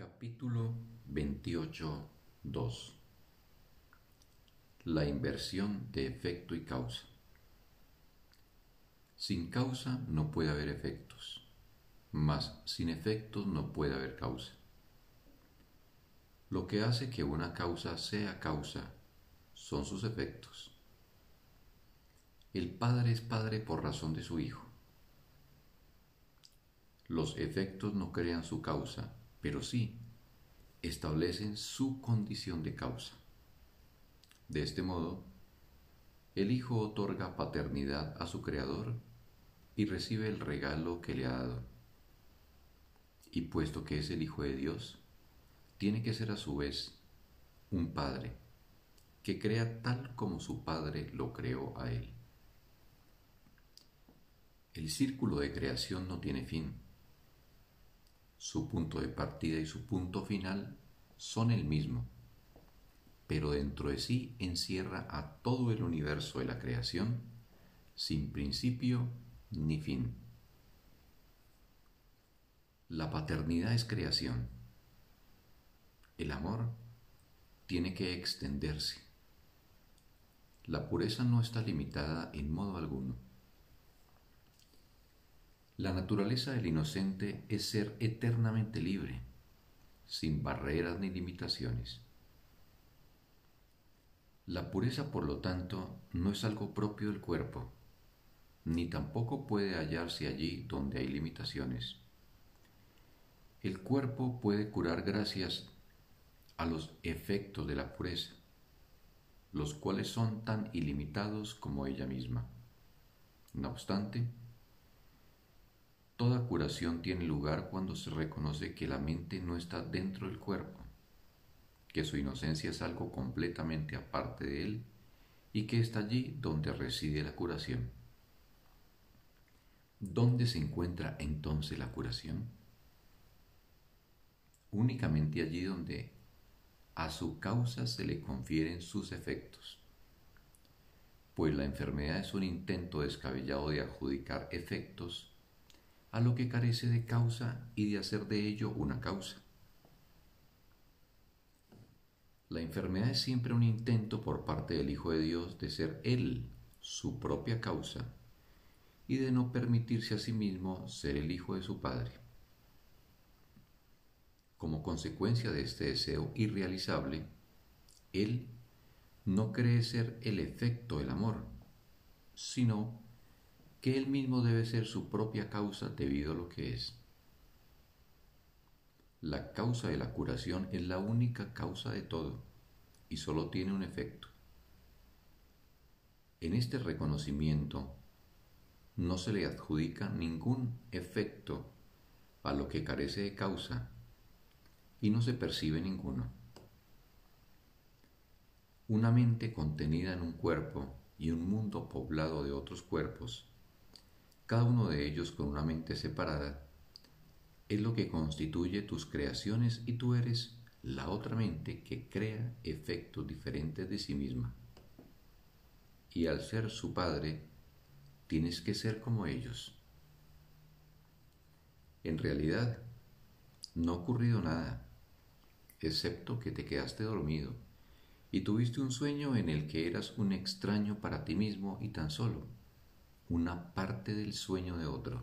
Capítulo 28.2 La inversión de efecto y causa. Sin causa no puede haber efectos, mas sin efectos no puede haber causa. Lo que hace que una causa sea causa son sus efectos. El Padre es Padre por razón de su Hijo. Los efectos no crean su causa, pero sí establecen su condición de causa. De este modo, el Hijo otorga paternidad a su Creador y recibe el regalo que le ha dado. Y puesto que es el Hijo de Dios, tiene que ser a su vez un Padre, que crea tal como su Padre lo creó a él. El círculo de creación no tiene fin su punto de partida y su punto final son el mismo, pero dentro de sí encierra a todo el universo de la creación sin principio ni fin. La paternidad es creación. El amor tiene que extenderse. La pureza no está limitada en modo alguno la naturaleza del inocente es ser eternamente libre, sin barreras ni limitaciones. La pureza, por lo tanto, no es algo propio del cuerpo, ni tampoco puede hallarse allí donde hay limitaciones. El cuerpo puede curar gracias a los efectos de la pureza, los cuales son tan ilimitados como ella misma. No obstante, Toda curación tiene lugar cuando se reconoce que la mente no está dentro del cuerpo, que su inocencia es algo completamente aparte de él y que está allí donde reside la curación. ¿Dónde se encuentra entonces la curación? Únicamente allí donde a su causa se le confieren sus efectos, pues la enfermedad es un intento descabellado de adjudicar efectos a lo que carece de causa y de hacer de ello una causa. La enfermedad es siempre un intento por parte del Hijo de Dios de ser Él su propia causa y de no permitirse a sí mismo ser el Hijo de su Padre. Como consecuencia de este deseo irrealizable, Él no cree ser el efecto del amor, sino que él mismo debe ser su propia causa debido a lo que es. La causa de la curación es la única causa de todo y solo tiene un efecto. En este reconocimiento no se le adjudica ningún efecto a lo que carece de causa y no se percibe ninguno. Una mente contenida en un cuerpo y un mundo poblado de otros cuerpos cada uno de ellos con una mente separada, es lo que constituye tus creaciones y tú eres la otra mente que crea efectos diferentes de sí misma. Y al ser su padre, tienes que ser como ellos. En realidad, no ha ocurrido nada, excepto que te quedaste dormido y tuviste un sueño en el que eras un extraño para ti mismo y tan solo una parte del sueño de otro.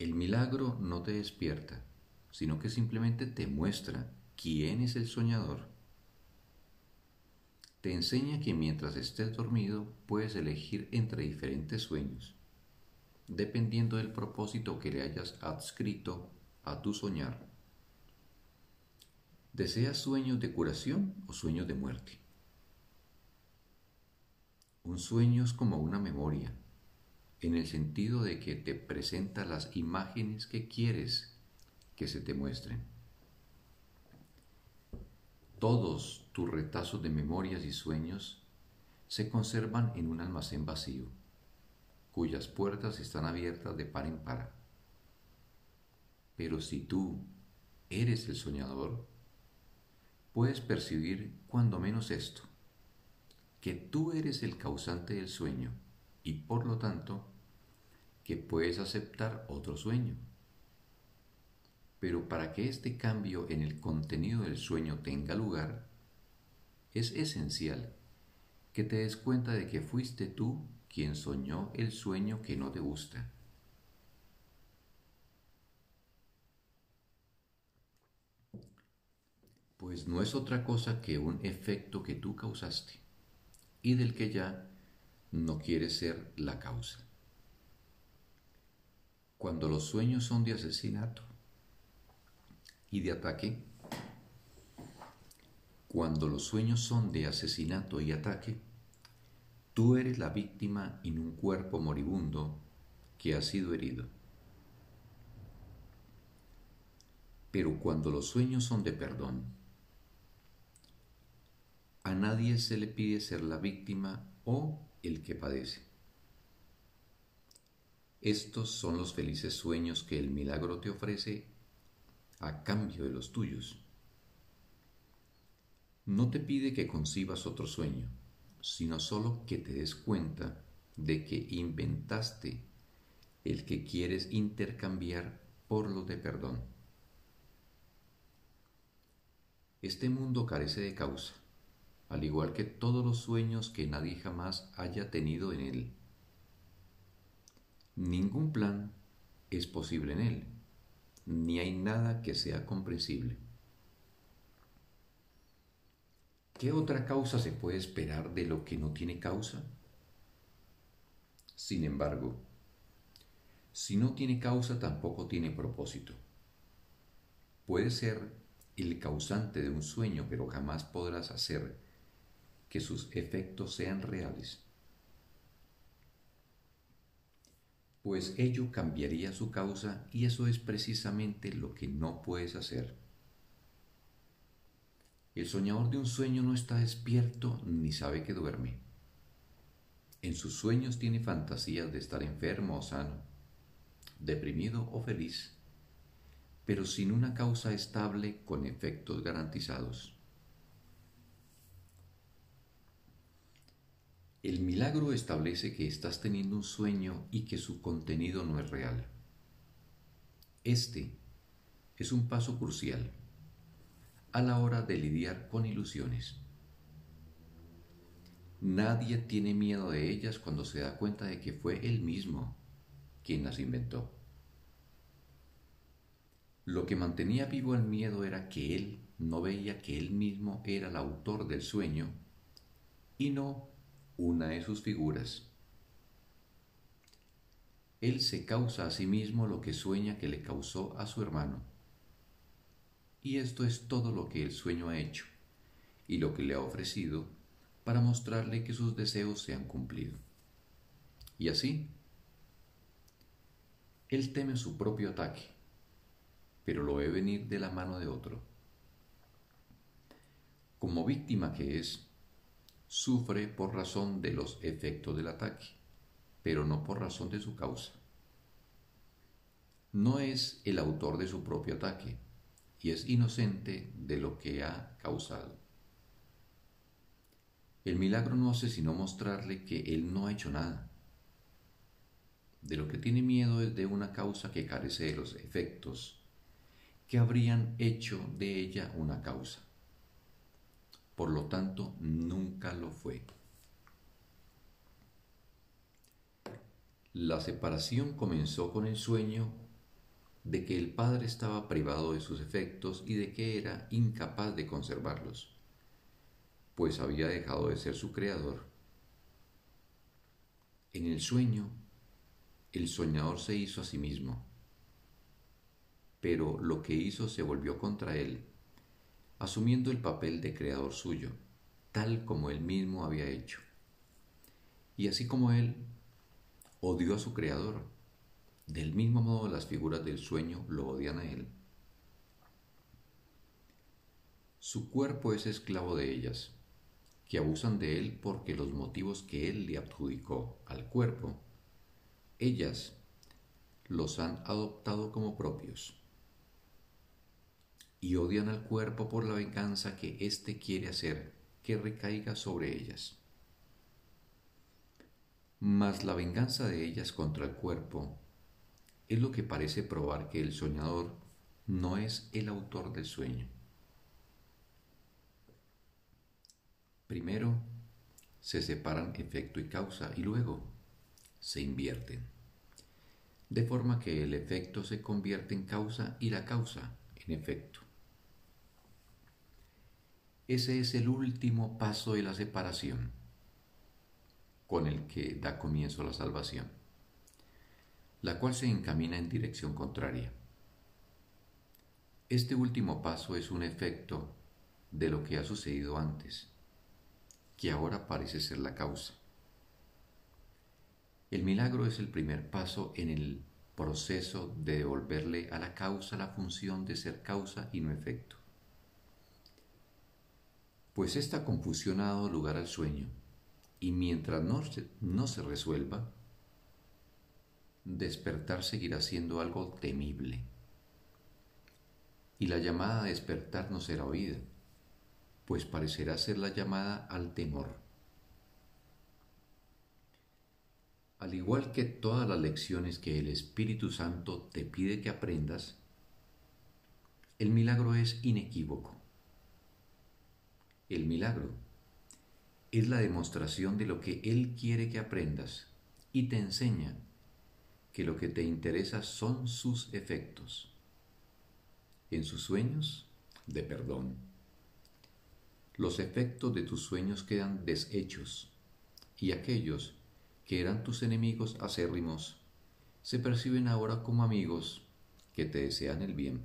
El milagro no te despierta, sino que simplemente te muestra quién es el soñador. Te enseña que mientras estés dormido puedes elegir entre diferentes sueños, dependiendo del propósito que le hayas adscrito a tu soñar. ¿Deseas sueños de curación o sueños de muerte? Un sueño es como una memoria, en el sentido de que te presenta las imágenes que quieres que se te muestren. Todos tus retazos de memorias y sueños se conservan en un almacén vacío, cuyas puertas están abiertas de par en par. Pero si tú eres el soñador, puedes percibir cuando menos esto que tú eres el causante del sueño y por lo tanto que puedes aceptar otro sueño. Pero para que este cambio en el contenido del sueño tenga lugar, es esencial que te des cuenta de que fuiste tú quien soñó el sueño que no te gusta. Pues no es otra cosa que un efecto que tú causaste y del que ya no quieres ser la causa. Cuando los sueños son de asesinato y de ataque, cuando los sueños son de asesinato y ataque, tú eres la víctima en un cuerpo moribundo que ha sido herido. Pero cuando los sueños son de perdón, a nadie se le pide ser la víctima o el que padece. Estos son los felices sueños que el milagro te ofrece a cambio de los tuyos no te pide que concibas otro sueño, sino solo que te des cuenta de que inventaste el que quieres intercambiar por lo de perdón. Este mundo carece de causa, al igual que todos los sueños que nadie jamás haya tenido en él. Ningún plan es posible en él, ni hay nada que sea comprensible. ¿Qué otra causa se puede esperar de lo que no tiene causa? Sin embargo, si no tiene causa tampoco tiene propósito. Puede ser el causante de un sueño, pero jamás podrás hacer que sus efectos sean reales. Pues ello cambiaría su causa y eso es precisamente lo que no puedes hacer. El soñador de un sueño no está despierto ni sabe que duerme. En sus sueños tiene fantasías de estar enfermo o sano, deprimido o feliz, pero sin una causa estable con efectos garantizados. El milagro establece que estás teniendo un sueño y que su contenido no es real. Este es un paso crucial a la hora de lidiar con ilusiones. Nadie tiene miedo de ellas cuando se da cuenta de que fue él mismo quien las inventó. Lo que mantenía vivo el miedo era que él no veía que él mismo era el autor del sueño y no una de sus figuras. Él se causa a sí mismo lo que sueña que le causó a su hermano y esto es todo lo que el sueño ha hecho y lo que le ha ofrecido para mostrarle que sus deseos se han cumplido. Y así, él teme su propio ataque, pero lo ve venir de la mano de otro. Como víctima que es, sufre por razón de los efectos del ataque, pero no por razón de su causa. No es el autor de su propio ataque, y es inocente de lo que ha causado. El milagro no hace sino mostrarle que él no ha hecho nada. De lo que tiene miedo es de una causa que carece de los efectos que habrían hecho de ella una causa. Por lo tanto, nunca lo fue. La separación comenzó con el sueño de que el Padre estaba privado de sus efectos y de que era incapaz de conservarlos, pues había dejado de ser su creador. En el sueño, el soñador se hizo a sí mismo, pero lo que hizo se volvió contra él, asumiendo el papel de creador suyo, tal como él mismo había hecho. Y así como él odió a su creador, del mismo modo las figuras del sueño lo odian a él. Su cuerpo es esclavo de ellas, que abusan de él porque los motivos que él le adjudicó al cuerpo, ellas los han adoptado como propios y odian al cuerpo por la venganza que éste quiere hacer que recaiga sobre ellas. Mas la venganza de ellas contra el cuerpo es lo que parece probar que el soñador no es el autor del sueño. Primero se separan efecto y causa y luego se invierten, de forma que el efecto se convierte en causa y la causa en efecto. Ese es el último paso de la separación con el que da comienzo la salvación, la cual se encamina en dirección contraria. Este último paso es un efecto de lo que ha sucedido antes, que ahora parece ser la causa. El milagro es el primer paso en el proceso de devolverle a la causa la función de ser causa y no efecto pues esta confusión ha dado lugar al sueño, y mientras no se, no se resuelva, despertar seguirá siendo algo temible. Y la llamada a despertar no será oída, pues parecerá ser la llamada al temor. Al igual que todas las lecciones que el Espíritu Santo te pide que aprendas, el milagro es inequívoco. El milagro es la demostración de lo que Él quiere que aprendas y te enseña que lo que te interesa son sus efectos. En sus sueños, de perdón. Los efectos de tus sueños quedan deshechos y aquellos que eran tus enemigos acérrimos se perciben ahora como amigos que te desean el bien.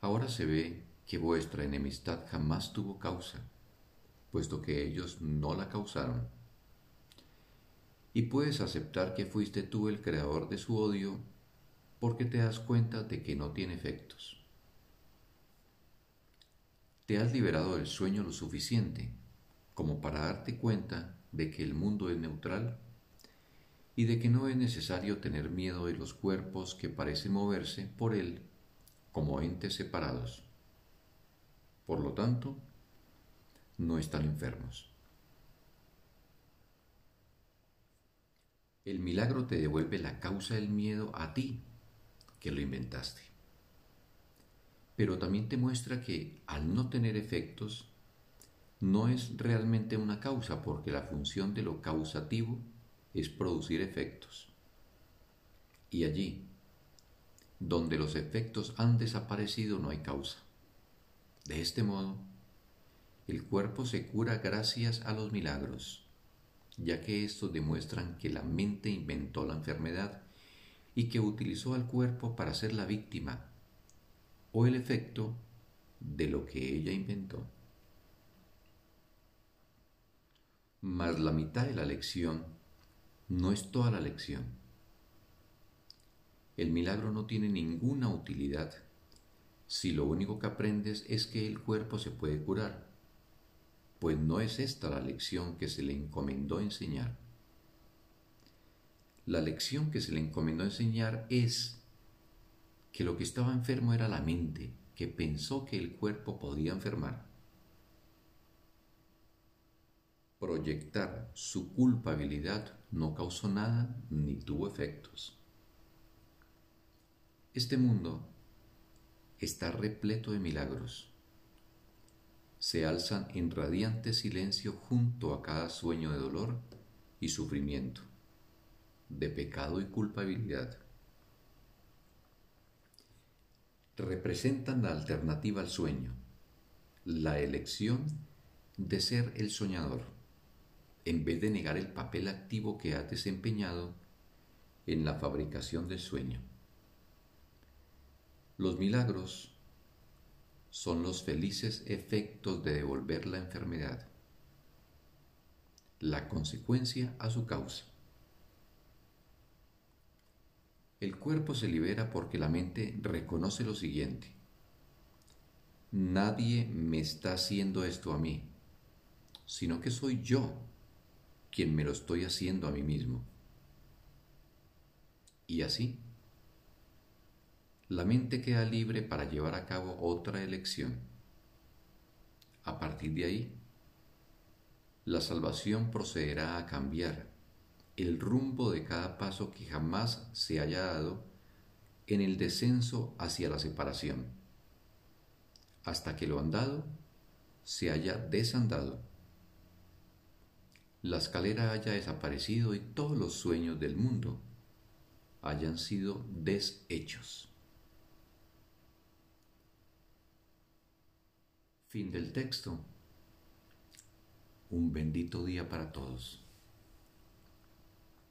Ahora se ve que vuestra enemistad jamás tuvo causa, puesto que ellos no la causaron. Y puedes aceptar que fuiste tú el creador de su odio porque te das cuenta de que no tiene efectos. Te has liberado del sueño lo suficiente como para darte cuenta de que el mundo es neutral y de que no es necesario tener miedo de los cuerpos que parecen moverse por él como entes separados. Por lo tanto, no están enfermos. El milagro te devuelve la causa del miedo a ti, que lo inventaste. Pero también te muestra que al no tener efectos, no es realmente una causa porque la función de lo causativo es producir efectos. Y allí, donde los efectos han desaparecido, no hay causa. De este modo, el cuerpo se cura gracias a los milagros, ya que estos demuestran que la mente inventó la enfermedad y que utilizó al cuerpo para ser la víctima o el efecto de lo que ella inventó. Mas la mitad de la lección no es toda la lección. El milagro no tiene ninguna utilidad si lo único que aprendes es que el cuerpo se puede curar, pues no es esta la lección que se le encomendó enseñar. La lección que se le encomendó enseñar es que lo que estaba enfermo era la mente, que pensó que el cuerpo podía enfermar. Proyectar su culpabilidad no causó nada ni tuvo efectos. Este mundo está repleto de milagros. Se alzan en radiante silencio junto a cada sueño de dolor y sufrimiento, de pecado y culpabilidad. Representan la alternativa al sueño, la elección de ser el soñador, en vez de negar el papel activo que ha desempeñado en la fabricación del sueño. Los milagros son los felices efectos de devolver la enfermedad, la consecuencia a su causa. El cuerpo se libera porque la mente reconoce lo siguiente. Nadie me está haciendo esto a mí, sino que soy yo quien me lo estoy haciendo a mí mismo. Y así la mente queda libre para llevar a cabo otra elección. A partir de ahí, la salvación procederá a cambiar el rumbo de cada paso que jamás se haya dado en el descenso hacia la separación, hasta que lo andado se haya desandado, la escalera haya desaparecido y todos los sueños del mundo hayan sido deshechos. Fin del texto. Un bendito día para todos.